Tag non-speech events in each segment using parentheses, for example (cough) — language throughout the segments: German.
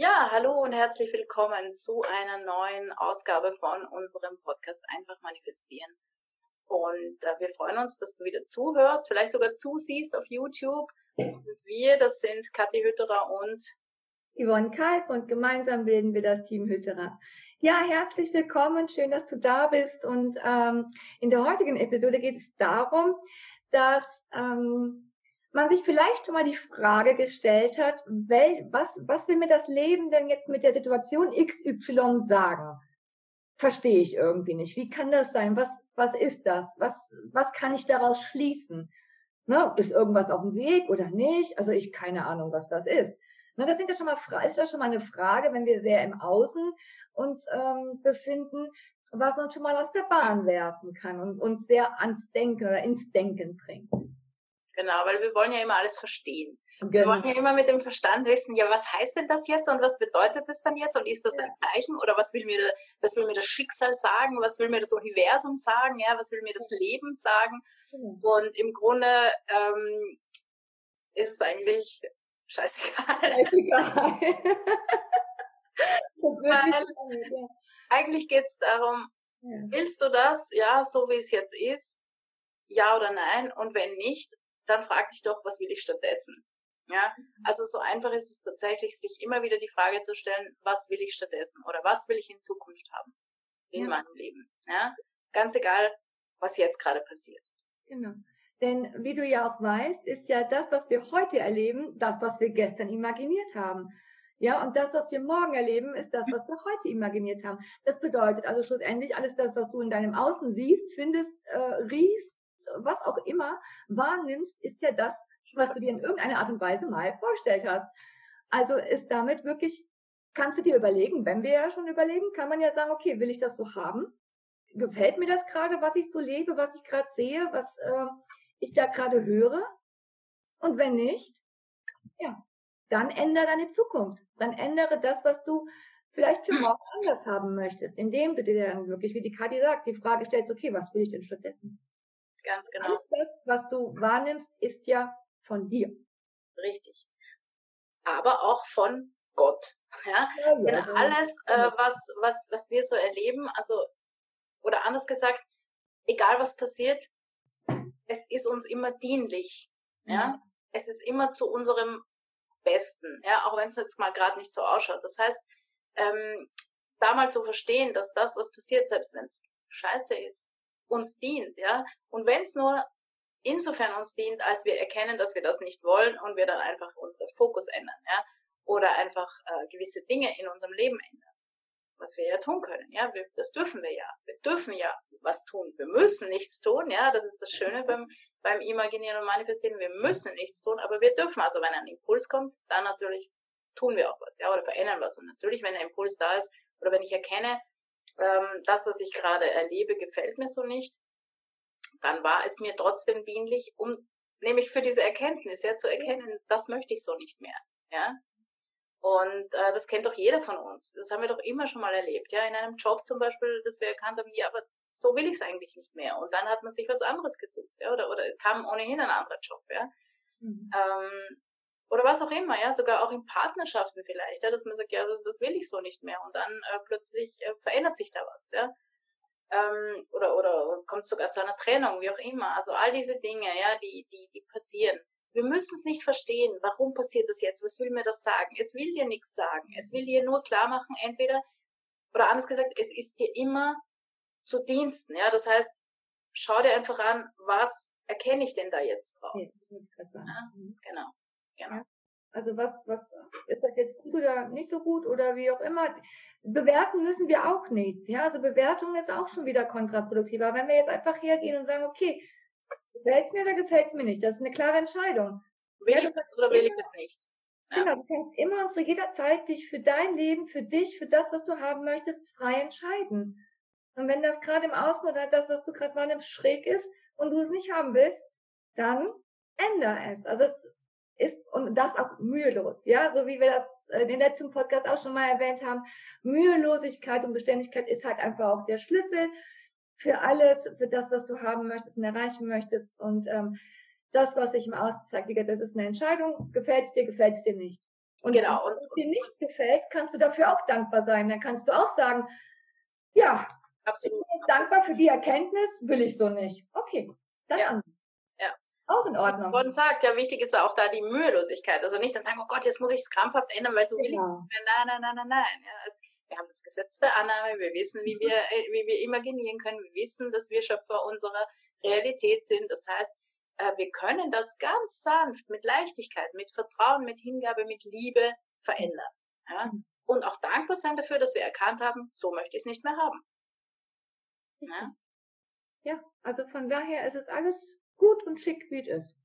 Ja, hallo und herzlich willkommen zu einer neuen Ausgabe von unserem Podcast Einfach manifestieren. Und äh, wir freuen uns, dass du wieder zuhörst, vielleicht sogar zusiehst auf YouTube. Und wir, das sind Kathi Hütterer und Yvonne Kalb und gemeinsam bilden wir das Team Hütterer. Ja, herzlich willkommen, schön, dass du da bist. Und ähm, in der heutigen Episode geht es darum, dass ähm, man sich vielleicht schon mal die Frage gestellt hat, wel, was, was will mir das Leben denn jetzt mit der Situation XY sagen? Verstehe ich irgendwie nicht. Wie kann das sein? Was, was ist das? Was, was kann ich daraus schließen? Ne? Ist irgendwas auf dem Weg oder nicht? Also ich keine Ahnung, was das ist. Ne, das sind ja schon mal, ist ja schon mal eine Frage, wenn wir sehr im Außen uns ähm, befinden, was uns schon mal aus der Bahn werfen kann und uns sehr ans Denken oder ins Denken bringt. Genau, weil wir wollen ja immer alles verstehen. Genau. Wir wollen ja immer mit dem Verstand wissen, ja, was heißt denn das jetzt und was bedeutet das dann jetzt und ist das ein Zeichen oder was will mir, was will mir das Schicksal sagen, was will mir das Universum sagen, ja, was will mir das Leben sagen genau. und im Grunde ähm, ist es eigentlich scheißegal. Scheißegal. (laughs) Weil, eigentlich geht es darum, ja. willst du das, ja, so wie es jetzt ist, ja oder nein und wenn nicht, dann frag dich doch, was will ich stattdessen? Ja, mhm. also so einfach ist es tatsächlich, sich immer wieder die Frage zu stellen, was will ich stattdessen oder was will ich in Zukunft haben in ja. meinem Leben? Ja, ganz egal, was jetzt gerade passiert. Genau. Denn wie du ja auch weißt, ist ja das, was wir heute erleben, das, was wir gestern imaginiert haben. Ja, und das, was wir morgen erleben, ist das, was wir heute imaginiert haben. Das bedeutet also schlussendlich alles das, was du in deinem Außen siehst, findest, äh, riechst, was auch immer wahrnimmst, ist ja das, was du dir in irgendeiner Art und Weise mal vorgestellt hast. Also ist damit wirklich, kannst du dir überlegen, wenn wir ja schon überlegen, kann man ja sagen, okay, will ich das so haben? Gefällt mir das gerade, was ich so lebe, was ich gerade sehe, was äh, ich da gerade höre? Und wenn nicht, ja, dann ändere deine Zukunft. Dann ändere das, was du vielleicht für morgen anders haben möchtest, indem du dir dann wirklich, wie die Kadi sagt, die Frage stellst, okay, was will ich denn stattdessen? Ganz genau. Alles das, was du wahrnimmst, ist ja von dir. Richtig. Aber auch von Gott. Ja, ja, ja Denn alles, äh, was, was, was wir so erleben, also, oder anders gesagt, egal was passiert, es ist uns immer dienlich. Ja, mhm. es ist immer zu unserem Besten. Ja, auch wenn es jetzt mal gerade nicht so ausschaut. Das heißt, ähm, da mal zu verstehen, dass das, was passiert, selbst wenn es scheiße ist, uns dient, ja. Und wenn es nur insofern uns dient, als wir erkennen, dass wir das nicht wollen und wir dann einfach unseren Fokus ändern, ja. Oder einfach äh, gewisse Dinge in unserem Leben ändern. Was wir ja tun können, ja. Wir, das dürfen wir ja. Wir dürfen ja was tun. Wir müssen nichts tun, ja. Das ist das Schöne beim, beim Imaginieren und Manifestieren. Wir müssen nichts tun, aber wir dürfen. Also wenn ein Impuls kommt, dann natürlich tun wir auch was, ja, oder verändern was. Und natürlich, wenn ein Impuls da ist, oder wenn ich erkenne, ähm, das, was ich gerade erlebe, gefällt mir so nicht, dann war es mir trotzdem dienlich, um nämlich für diese Erkenntnis, ja, zu erkennen, das möchte ich so nicht mehr, ja. Und äh, das kennt doch jeder von uns. Das haben wir doch immer schon mal erlebt, ja. In einem Job zum Beispiel, dass wir erkannt haben, ja, aber so will ich es eigentlich nicht mehr. Und dann hat man sich was anderes gesucht, ja, oder, oder kam ohnehin ein anderer Job, ja. Mhm. Ähm, oder was auch immer, ja, sogar auch in Partnerschaften vielleicht, ja, dass man sagt, ja, das, das will ich so nicht mehr und dann äh, plötzlich äh, verändert sich da was, ja. Ähm, oder, oder kommt sogar zu einer Trennung, wie auch immer. Also all diese Dinge, ja, die, die, die passieren. Wir müssen es nicht verstehen, warum passiert das jetzt, was will mir das sagen? Es will dir nichts sagen. Es will dir nur klar machen, entweder, oder anders gesagt, es ist dir immer zu Diensten, ja. Das heißt, schau dir einfach an, was erkenne ich denn da jetzt draus? Ja, genau. Genau. Also was, was ist das jetzt gut oder nicht so gut oder wie auch immer. Bewerten müssen wir auch nichts. Ja, also Bewertung ist auch schon wieder kontraproduktiv. Aber wenn wir jetzt einfach hergehen und sagen, okay, gefällt's mir oder gefällt's mir nicht, das ist eine klare Entscheidung. Will ja, ich das oder will ich das nicht? Ja. Genau, du kannst immer und zu jeder Zeit dich für dein Leben, für dich, für das, was du haben möchtest, frei entscheiden. Und wenn das gerade im Außen oder das, was du gerade wahrnimmst, schräg ist und du es nicht haben willst, dann änder es. Also es ist und das auch mühelos, ja, so wie wir das in den letzten Podcast auch schon mal erwähnt haben. Mühelosigkeit und Beständigkeit ist halt einfach auch der Schlüssel für alles, für das, was du haben möchtest und erreichen möchtest und ähm, das, was sich im Außen zeigt, das ist eine Entscheidung, gefällt es dir, gefällt es dir nicht. Und genau. wenn es dir nicht gefällt, kannst du dafür auch dankbar sein. Dann kannst du auch sagen, ja, absolut, ich bin dankbar für die Erkenntnis, will ich so nicht. Okay, dann ja. Ja. Auch in Ordnung. Und sagt, ja, wichtig ist auch da die Mühelosigkeit. Also nicht dann sagen, oh Gott, jetzt muss ich es krampfhaft ändern, weil so will genau. ich es. Nein, nein, nein, nein, nein. Ja, es, wir haben das Gesetz der Annahme, wir wissen, wie wir, äh, wie wir imaginieren können, wir wissen, dass wir Schöpfer unserer Realität sind. Das heißt, äh, wir können das ganz sanft, mit Leichtigkeit, mit Vertrauen, mit Hingabe, mit Liebe verändern. Ja? Mhm. Und auch dankbar sein dafür, dass wir erkannt haben, so möchte ich es nicht mehr haben. Ja? ja, also von daher ist es alles gut und schick, wie es ist.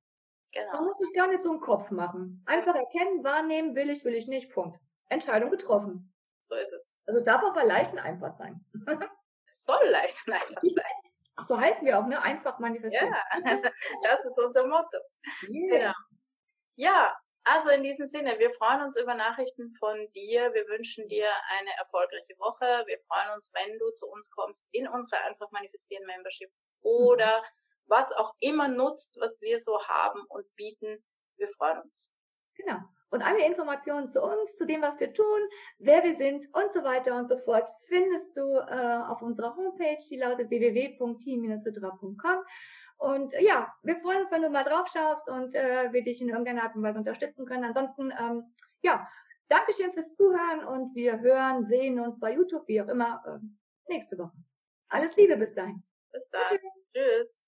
Genau. Man muss sich gar nicht so einen Kopf machen. Einfach erkennen, wahrnehmen, will ich, will ich nicht, Punkt. Entscheidung getroffen. So ist es. Also es darf aber leicht und einfach sein. (laughs) es soll leicht und einfach sein. Ach, so heißen wir auch, ne? Einfach manifestieren. Ja, (laughs) das ist unser Motto. Yeah. Genau. Ja, also in diesem Sinne, wir freuen uns über Nachrichten von dir. Wir wünschen dir eine erfolgreiche Woche. Wir freuen uns, wenn du zu uns kommst in unsere Einfach Manifestieren Membership oder mhm. Was auch immer nutzt, was wir so haben und bieten. Wir freuen uns. Genau. Und alle Informationen zu uns, zu dem, was wir tun, wer wir sind und so weiter und so fort, findest du äh, auf unserer Homepage, die lautet www.team-hydra.com. Und äh, ja, wir freuen uns, wenn du mal drauf schaust und äh, wir dich in irgendeiner Art und Weise unterstützen können. Ansonsten, ähm, ja, Dankeschön fürs Zuhören und wir hören, sehen uns bei YouTube, wie auch immer, äh, nächste Woche. Alles Liebe bis dahin. Bis dann. Tschüss.